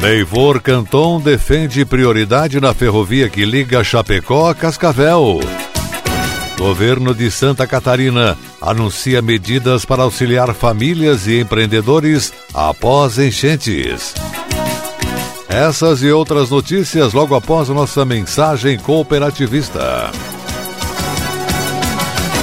Neivor Canton defende prioridade na ferrovia que liga Chapecó a Cascavel. Governo de Santa Catarina anuncia medidas para auxiliar famílias e empreendedores após enchentes. Essas e outras notícias logo após nossa mensagem cooperativista.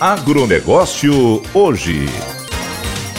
Agronegócio hoje.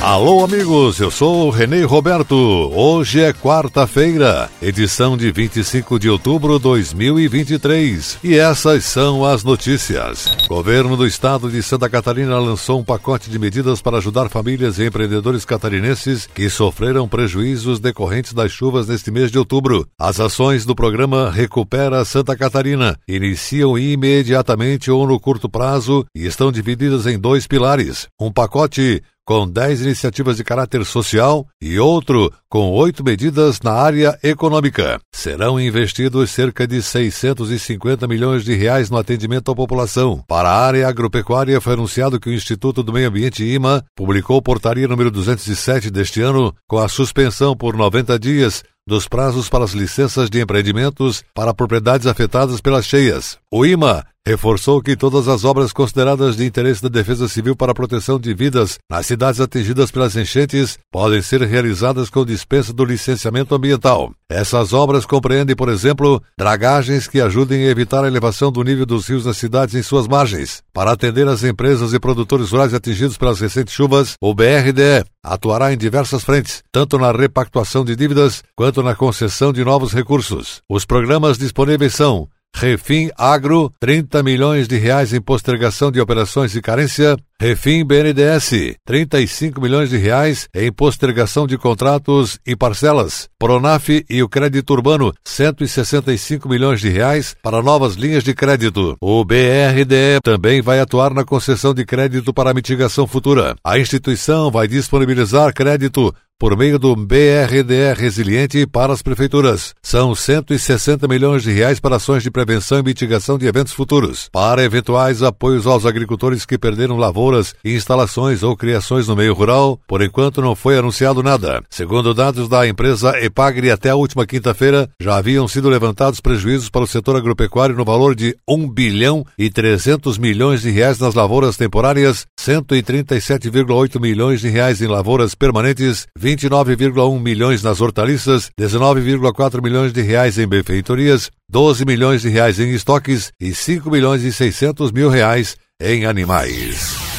Alô, amigos, eu sou o Renê Roberto. Hoje é quarta-feira, edição de 25 de outubro de 2023. E essas são as notícias. Governo do estado de Santa Catarina lançou um pacote de medidas para ajudar famílias e empreendedores catarinenses que sofreram prejuízos decorrentes das chuvas neste mês de outubro. As ações do programa Recupera Santa Catarina iniciam imediatamente ou no curto prazo e estão divididas em dois pilares. Um pacote com 10 iniciativas de caráter social e outro com oito medidas na área econômica. Serão investidos cerca de 650 milhões de reais no atendimento à população. Para a área agropecuária, foi anunciado que o Instituto do Meio Ambiente IMA publicou portaria número 207 deste ano com a suspensão por 90 dias dos prazos para as licenças de empreendimentos para propriedades afetadas pelas cheias. O IMA reforçou que todas as obras consideradas de interesse da Defesa Civil para a proteção de vidas nas cidades atingidas pelas enchentes podem ser realizadas com dispensa do licenciamento ambiental. Essas obras compreendem, por exemplo, dragagens que ajudem a evitar a elevação do nível dos rios nas cidades em suas margens. Para atender as empresas e produtores rurais atingidos pelas recentes chuvas, o BRDE atuará em diversas frentes, tanto na repactuação de dívidas quanto na concessão de novos recursos. Os programas disponíveis são Refim Agro, 30 milhões de reais em postergação de operações de carência. Refim BNDS, 35 milhões de reais em postergação de contratos e parcelas. Pronaf e o Crédito Urbano, 165 milhões de reais para novas linhas de crédito. O BRDE também vai atuar na concessão de crédito para mitigação futura. A instituição vai disponibilizar crédito por meio do BRDE Resiliente para as prefeituras. São 160 milhões de reais para ações de prevenção e mitigação de eventos futuros. Para eventuais apoios aos agricultores que perderam lavouras, instalações ou criações no meio rural, por enquanto não foi anunciado nada. Segundo dados da empresa Epagre, até a última quinta-feira já haviam sido levantados prejuízos para o setor agropecuário no valor de 1 bilhão e 300 milhões de reais nas lavouras temporárias, 137,8 milhões de reais em lavouras permanentes, 29,1 milhões nas hortaliças, 19,4 milhões de reais em benfeitorias, 12 milhões de reais em estoques e 5 milhões e 600 mil reais em animais.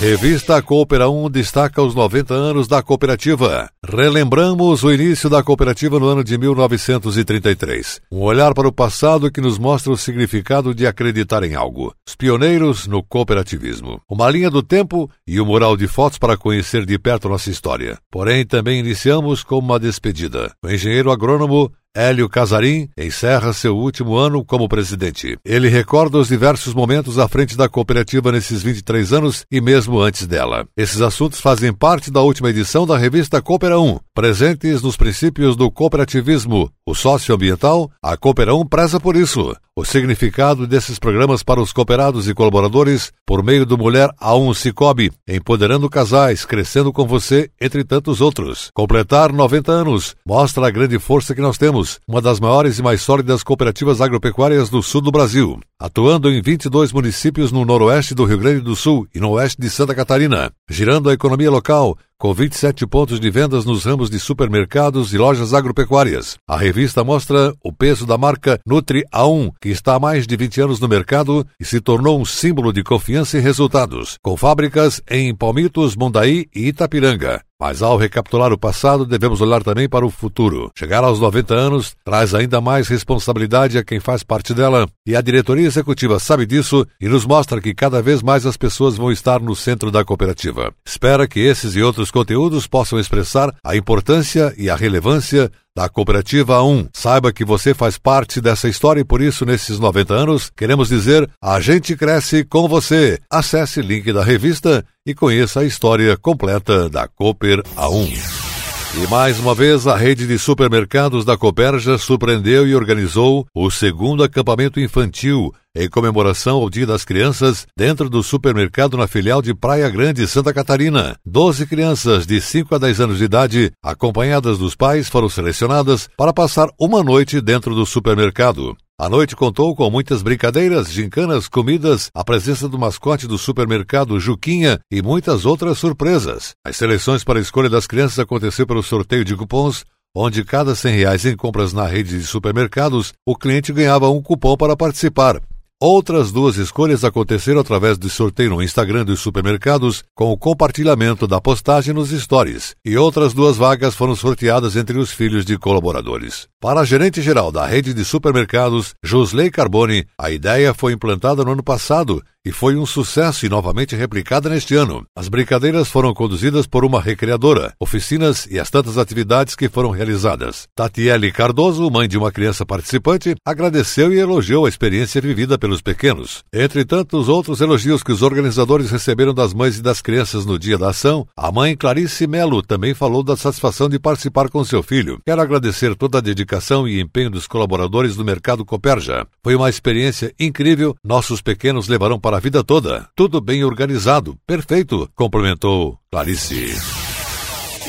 Revista Coopera 1 destaca os 90 anos da cooperativa. Relembramos o início da cooperativa no ano de 1933. Um olhar para o passado que nos mostra o significado de acreditar em algo. Os pioneiros no cooperativismo. Uma linha do tempo e o um mural de fotos para conhecer de perto nossa história. Porém, também iniciamos com uma despedida. O engenheiro agrônomo Hélio Casarim encerra seu último ano como presidente. Ele recorda os diversos momentos à frente da cooperativa nesses 23 anos e mesmo antes dela. Esses assuntos fazem parte da última edição da revista Coopera 1, presentes nos princípios do cooperativismo, o socioambiental, a Coopera 1 preza por isso. O significado desses programas para os cooperados e colaboradores por meio do Mulher a um Cicobi, empoderando casais, crescendo com você, entre tantos outros. Completar 90 anos mostra a grande força que nós temos, uma das maiores e mais sólidas cooperativas agropecuárias do sul do Brasil, atuando em 22 municípios no noroeste do Rio Grande do Sul e no oeste de Santa Catarina, girando a economia local, com 27 pontos de vendas nos ramos de supermercados e lojas agropecuárias. A revista mostra o peso da marca Nutri A1, que está há mais de 20 anos no mercado e se tornou um símbolo de confiança e resultados, com fábricas em Palmitos, Mondaí e Itapiranga. Mas ao recapitular o passado, devemos olhar também para o futuro. Chegar aos 90 anos traz ainda mais responsabilidade a quem faz parte dela, e a diretoria executiva sabe disso e nos mostra que cada vez mais as pessoas vão estar no centro da cooperativa. Espera que esses e outros conteúdos possam expressar a importância e a relevância da Cooperativa 1. Saiba que você faz parte dessa história e por isso, nesses 90 anos, queremos dizer: a gente cresce com você. Acesse o link da revista e conheça a história completa da Cooper A1. E mais uma vez, a rede de supermercados da Coperja surpreendeu e organizou o segundo acampamento infantil em comemoração ao Dia das Crianças dentro do supermercado na filial de Praia Grande, Santa Catarina. Doze crianças de 5 a 10 anos de idade, acompanhadas dos pais, foram selecionadas para passar uma noite dentro do supermercado. A noite contou com muitas brincadeiras, gincanas, comidas, a presença do mascote do supermercado Juquinha e muitas outras surpresas. As seleções para a escolha das crianças aconteceu pelo sorteio de cupons, onde cada 100 reais em compras na rede de supermercados, o cliente ganhava um cupom para participar. Outras duas escolhas aconteceram através do sorteio no Instagram dos supermercados, com o compartilhamento da postagem nos stories, e outras duas vagas foram sorteadas entre os filhos de colaboradores. Para a gerente geral da rede de supermercados, Josley Carboni, a ideia foi implantada no ano passado e foi um sucesso e novamente replicada neste ano. As brincadeiras foram conduzidas por uma recreadora, oficinas e as tantas atividades que foram realizadas. Tatiele Cardoso, mãe de uma criança participante, agradeceu e elogiou a experiência vivida pelos pequenos. Entre tantos outros elogios que os organizadores receberam das mães e das crianças no dia da ação, a mãe Clarice Melo também falou da satisfação de participar com seu filho. Quero agradecer toda a dedicação e empenho dos colaboradores do mercado Coperja. Foi uma experiência incrível. Nossos pequenos levarão para para a vida toda. Tudo bem organizado. Perfeito, complementou Clarice.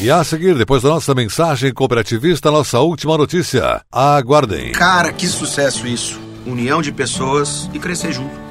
E a seguir, depois da nossa mensagem cooperativista, nossa última notícia. Aguardem. Cara, que sucesso isso. União de pessoas e crescer junto.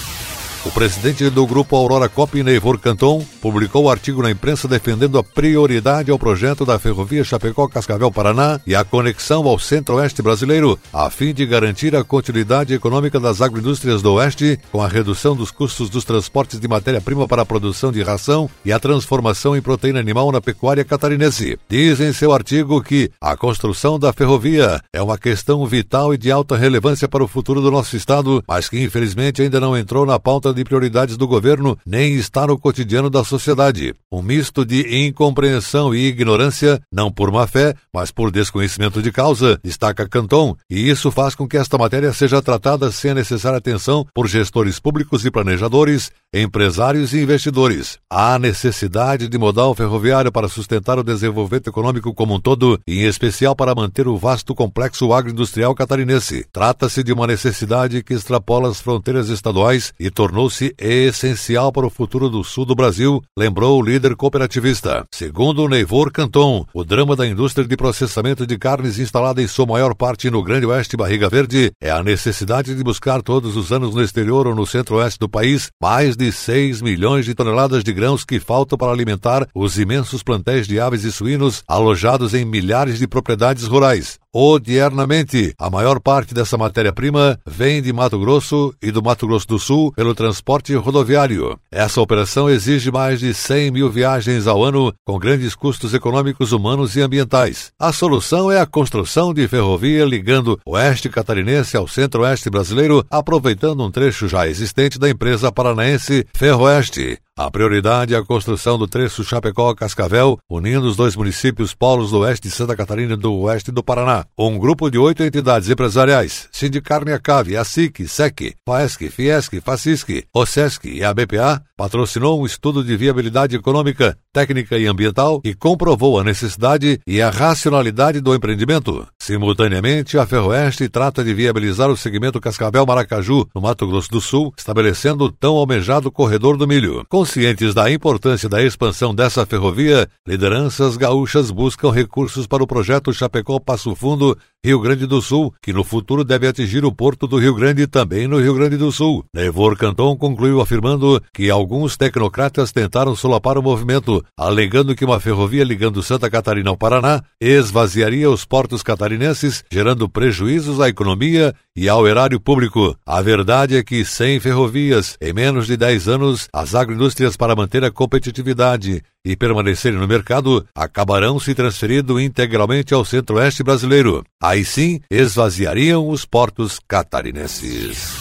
O presidente do grupo Aurora Cop, Neivor Canton, publicou o artigo na imprensa defendendo a prioridade ao projeto da ferrovia Chapecó-Cascavel-Paraná e a conexão ao centro-oeste brasileiro, a fim de garantir a continuidade econômica das agroindústrias do oeste, com a redução dos custos dos transportes de matéria-prima para a produção de ração e a transformação em proteína animal na pecuária catarinense. Diz em seu artigo que a construção da ferrovia é uma questão vital e de alta relevância para o futuro do nosso estado, mas que infelizmente ainda não entrou na pauta de prioridades do governo nem está no cotidiano da sociedade. Um misto de incompreensão e ignorância, não por má fé, mas por desconhecimento de causa, destaca Canton, e isso faz com que esta matéria seja tratada sem a necessária atenção por gestores públicos e planejadores, empresários e investidores. Há necessidade de modal ferroviário para sustentar o desenvolvimento econômico como um todo, em especial para manter o vasto complexo agroindustrial catarinense. Trata-se de uma necessidade que extrapola as fronteiras estaduais e tornou tornou-se essencial para o futuro do sul do Brasil, lembrou o líder cooperativista. Segundo Neivor Canton, o drama da indústria de processamento de carnes instalada em sua maior parte no Grande Oeste Barriga Verde é a necessidade de buscar todos os anos no exterior ou no centro-oeste do país mais de 6 milhões de toneladas de grãos que faltam para alimentar os imensos plantéis de aves e suínos alojados em milhares de propriedades rurais. Odiernamente. A maior parte dessa matéria-prima vem de Mato Grosso e do Mato Grosso do Sul pelo transporte rodoviário. Essa operação exige mais de 100 mil viagens ao ano, com grandes custos econômicos, humanos e ambientais. A solução é a construção de ferrovia ligando o oeste catarinense ao centro-oeste brasileiro, aproveitando um trecho já existente da empresa paranaense Ferroeste. A prioridade é a construção do trecho Chapecó-Cascavel, unindo os dois municípios polos do oeste de Santa Catarina e do oeste do Paraná. Um grupo de oito entidades empresariais, Sindicarne Acave, a SIC, SEC, FAESC, FIESC, FACISC, OSESC e a BPA, patrocinou um estudo de viabilidade econômica, técnica e ambiental e comprovou a necessidade e a racionalidade do empreendimento. Simultaneamente, a Ferroeste trata de viabilizar o segmento Cascavel-Maracaju, no Mato Grosso do Sul, estabelecendo o tão almejado corredor do milho. Conscientes da importância da expansão dessa ferrovia, lideranças gaúchas buscam recursos para o projeto Chapecó Passo Fundo Rio Grande do Sul, que no futuro deve atingir o porto do Rio Grande também no Rio Grande do Sul. Nevor Canton concluiu afirmando que alguns tecnocratas tentaram solapar o movimento, alegando que uma ferrovia ligando Santa Catarina ao Paraná esvaziaria os portos catarinenses, gerando prejuízos à economia e ao erário público. A verdade é que sem ferrovias, em menos de 10 anos, as agroindústrias para manter a competitividade e permanecerem no mercado acabarão se transferindo integralmente ao centro-oeste brasileiro. Aí sim, esvaziariam os portos catarinenses.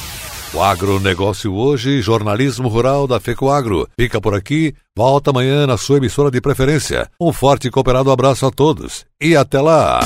O agronegócio hoje, jornalismo rural da FECOAGro. Fica por aqui, volta amanhã na sua emissora de preferência. Um forte e cooperado abraço a todos e até lá!